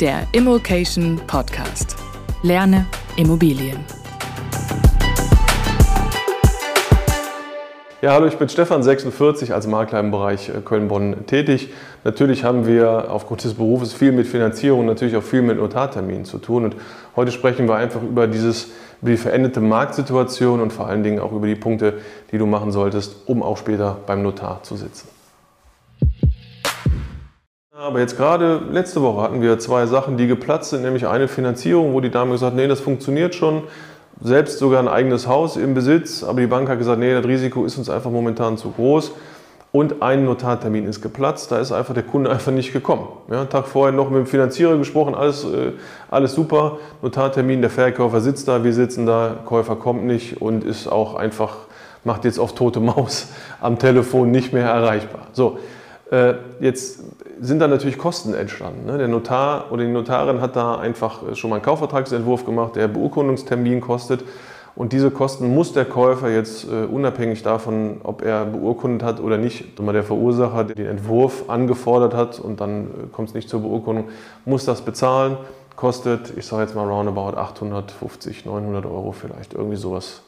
Der Immokation Podcast. Lerne Immobilien. Ja, hallo, ich bin Stefan, 46, als Makler im Bereich äh, Köln-Bonn tätig. Natürlich haben wir aufgrund des Berufes viel mit Finanzierung, natürlich auch viel mit Notarterminen zu tun. Und heute sprechen wir einfach über dieses über die veränderte Marktsituation und vor allen Dingen auch über die Punkte, die du machen solltest, um auch später beim Notar zu sitzen. Aber jetzt gerade letzte Woche hatten wir zwei Sachen, die geplatzt sind, nämlich eine Finanzierung, wo die Dame gesagt hat, nee, das funktioniert schon, selbst sogar ein eigenes Haus im Besitz, aber die Bank hat gesagt, nee, das Risiko ist uns einfach momentan zu groß. Und ein Notartermin ist geplatzt, da ist einfach der Kunde einfach nicht gekommen. Ja, einen Tag vorher noch mit dem Finanzierer gesprochen, alles, äh, alles super. Notartermin, der Verkäufer sitzt da, wir sitzen da, Käufer kommt nicht und ist auch einfach, macht jetzt auf tote Maus am Telefon nicht mehr erreichbar. So, jetzt sind da natürlich Kosten entstanden. Ne? Der Notar oder die Notarin hat da einfach schon mal einen Kaufvertragsentwurf gemacht, der Beurkundungstermin kostet. Und diese Kosten muss der Käufer jetzt äh, unabhängig davon, ob er beurkundet hat oder nicht, mal der Verursacher, der den Entwurf angefordert hat und dann äh, kommt es nicht zur Beurkundung, muss das bezahlen. Kostet, ich sage jetzt mal roundabout 850, 900 Euro vielleicht, irgendwie sowas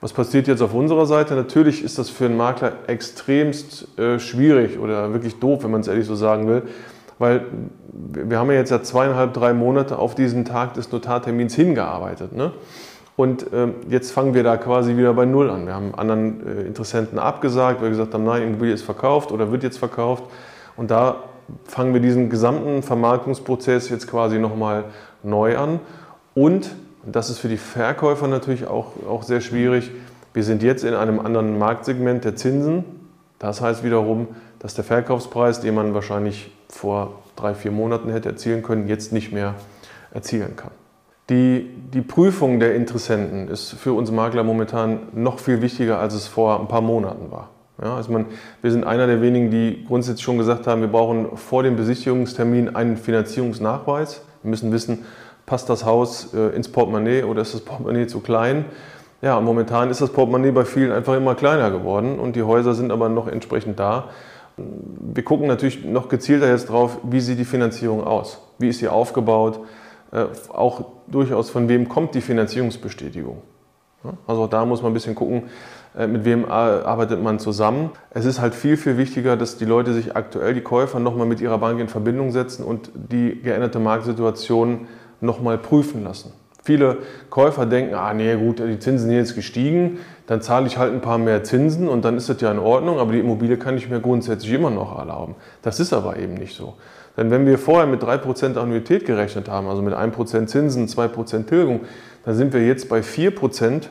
was passiert jetzt auf unserer Seite? Natürlich ist das für einen Makler extremst äh, schwierig oder wirklich doof, wenn man es ehrlich so sagen will, weil wir haben ja jetzt ja zweieinhalb, drei Monate auf diesen Tag des Notartermins hingearbeitet. Ne? Und äh, jetzt fangen wir da quasi wieder bei Null an. Wir haben anderen äh, Interessenten abgesagt, weil wir gesagt haben, nein, Immobilie ist verkauft oder wird jetzt verkauft. Und da fangen wir diesen gesamten Vermarktungsprozess jetzt quasi nochmal neu an. Und das ist für die Verkäufer natürlich auch, auch sehr schwierig. Wir sind jetzt in einem anderen Marktsegment der Zinsen. Das heißt wiederum, dass der Verkaufspreis, den man wahrscheinlich vor drei, vier Monaten hätte erzielen können, jetzt nicht mehr erzielen kann. Die, die Prüfung der Interessenten ist für uns Makler momentan noch viel wichtiger, als es vor ein paar Monaten war. Ja, also man, wir sind einer der wenigen, die grundsätzlich schon gesagt haben, wir brauchen vor dem Besichtigungstermin einen Finanzierungsnachweis. Wir müssen wissen, passt das Haus äh, ins Portemonnaie oder ist das Portemonnaie zu klein? Ja, momentan ist das Portemonnaie bei vielen einfach immer kleiner geworden und die Häuser sind aber noch entsprechend da. Wir gucken natürlich noch gezielter jetzt drauf, wie sieht die Finanzierung aus? Wie ist sie aufgebaut? Äh, auch durchaus von wem kommt die Finanzierungsbestätigung? Also auch da muss man ein bisschen gucken, äh, mit wem arbeitet man zusammen. Es ist halt viel, viel wichtiger, dass die Leute sich aktuell, die Käufer, nochmal mit ihrer Bank in Verbindung setzen und die geänderte Marktsituation nochmal prüfen lassen. Viele Käufer denken, ah nee, gut, die Zinsen sind jetzt gestiegen, dann zahle ich halt ein paar mehr Zinsen und dann ist das ja in Ordnung, aber die Immobilie kann ich mir grundsätzlich immer noch erlauben. Das ist aber eben nicht so. Denn wenn wir vorher mit 3% Annuität gerechnet haben, also mit 1% Zinsen, 2% Tilgung, dann sind wir jetzt bei 4%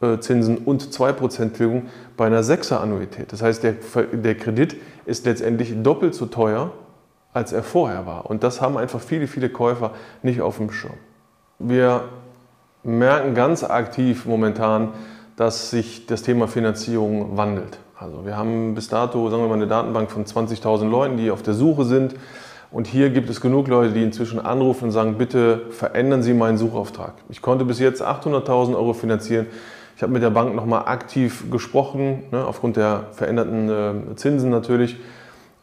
äh, Zinsen und 2% Tilgung bei einer 6er Annuität. Das heißt, der, der Kredit ist letztendlich doppelt so teuer, als er vorher war. Und das haben einfach viele, viele Käufer nicht auf dem Schirm. Wir merken ganz aktiv momentan, dass sich das Thema Finanzierung wandelt. Also wir haben bis dato, sagen wir mal, eine Datenbank von 20.000 Leuten, die auf der Suche sind. Und hier gibt es genug Leute, die inzwischen anrufen und sagen, bitte verändern Sie meinen Suchauftrag. Ich konnte bis jetzt 800.000 Euro finanzieren. Ich habe mit der Bank nochmal aktiv gesprochen, ne, aufgrund der veränderten äh, Zinsen natürlich.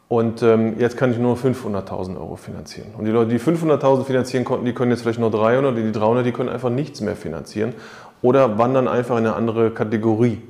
Und ähm, jetzt kann ich nur 500.000 Euro finanzieren. Und die Leute, die 500.000 finanzieren konnten, die können jetzt vielleicht nur 300, die 300, die können einfach nichts mehr finanzieren oder wandern einfach in eine andere Kategorie.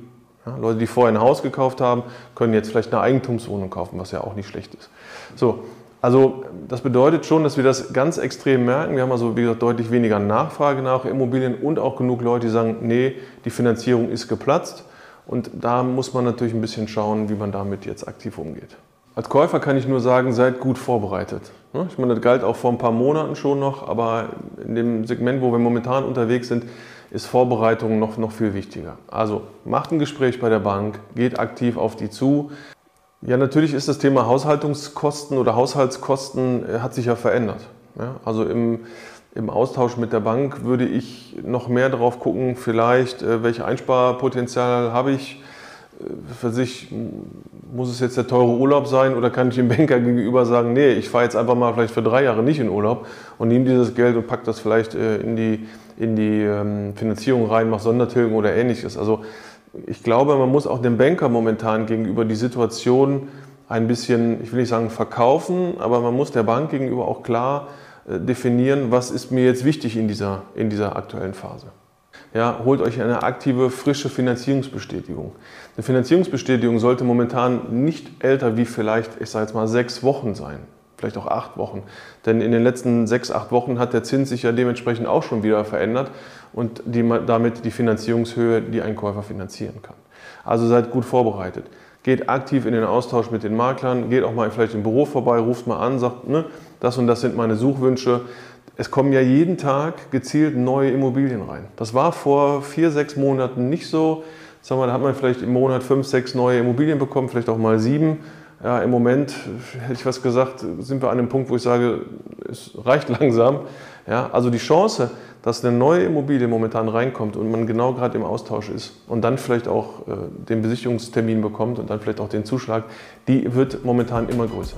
Ja, Leute, die vorher ein Haus gekauft haben, können jetzt vielleicht eine Eigentumswohnung kaufen, was ja auch nicht schlecht ist. So, also das bedeutet schon, dass wir das ganz extrem merken. Wir haben also, wie gesagt, deutlich weniger Nachfrage nach Immobilien und auch genug Leute, die sagen, nee, die Finanzierung ist geplatzt. Und da muss man natürlich ein bisschen schauen, wie man damit jetzt aktiv umgeht. Als Käufer kann ich nur sagen, seid gut vorbereitet. Ich meine, das galt auch vor ein paar Monaten schon noch, aber in dem Segment, wo wir momentan unterwegs sind, ist Vorbereitung noch, noch viel wichtiger. Also macht ein Gespräch bei der Bank, geht aktiv auf die zu. Ja, natürlich ist das Thema Haushaltungskosten oder Haushaltskosten äh, hat sich ja verändert. Ja, also im, im Austausch mit der Bank würde ich noch mehr darauf gucken, vielleicht, äh, welche Einsparpotenzial habe ich. Äh, für sich muss es jetzt der teure Urlaub sein oder kann ich dem Banker gegenüber sagen, nee, ich fahre jetzt einfach mal vielleicht für drei Jahre nicht in Urlaub und nehme dieses Geld und packe das vielleicht in die, in die ähm, Finanzierung rein, mache Sondertilgung oder ähnliches. Also ich glaube, man muss auch dem Banker momentan gegenüber die Situation ein bisschen, ich will nicht sagen verkaufen, aber man muss der Bank gegenüber auch klar äh, definieren, was ist mir jetzt wichtig in dieser, in dieser aktuellen Phase. Ja, holt euch eine aktive, frische Finanzierungsbestätigung. Eine Finanzierungsbestätigung sollte momentan nicht älter wie vielleicht, ich sage jetzt mal, sechs Wochen sein vielleicht auch acht Wochen. Denn in den letzten sechs, acht Wochen hat der Zins sich ja dementsprechend auch schon wieder verändert und die, damit die Finanzierungshöhe, die ein Käufer finanzieren kann. Also seid gut vorbereitet. Geht aktiv in den Austausch mit den Maklern, geht auch mal vielleicht im Büro vorbei, ruft mal an, sagt, ne, das und das sind meine Suchwünsche. Es kommen ja jeden Tag gezielt neue Immobilien rein. Das war vor vier, sechs Monaten nicht so. Sagen wir, da hat man vielleicht im Monat fünf, sechs neue Immobilien bekommen, vielleicht auch mal sieben. Ja, Im Moment, hätte ich was gesagt, sind wir an einem Punkt, wo ich sage, es reicht langsam. Ja, also die Chance, dass eine neue Immobilie momentan reinkommt und man genau gerade im Austausch ist und dann vielleicht auch äh, den Besichtigungstermin bekommt und dann vielleicht auch den Zuschlag, die wird momentan immer größer.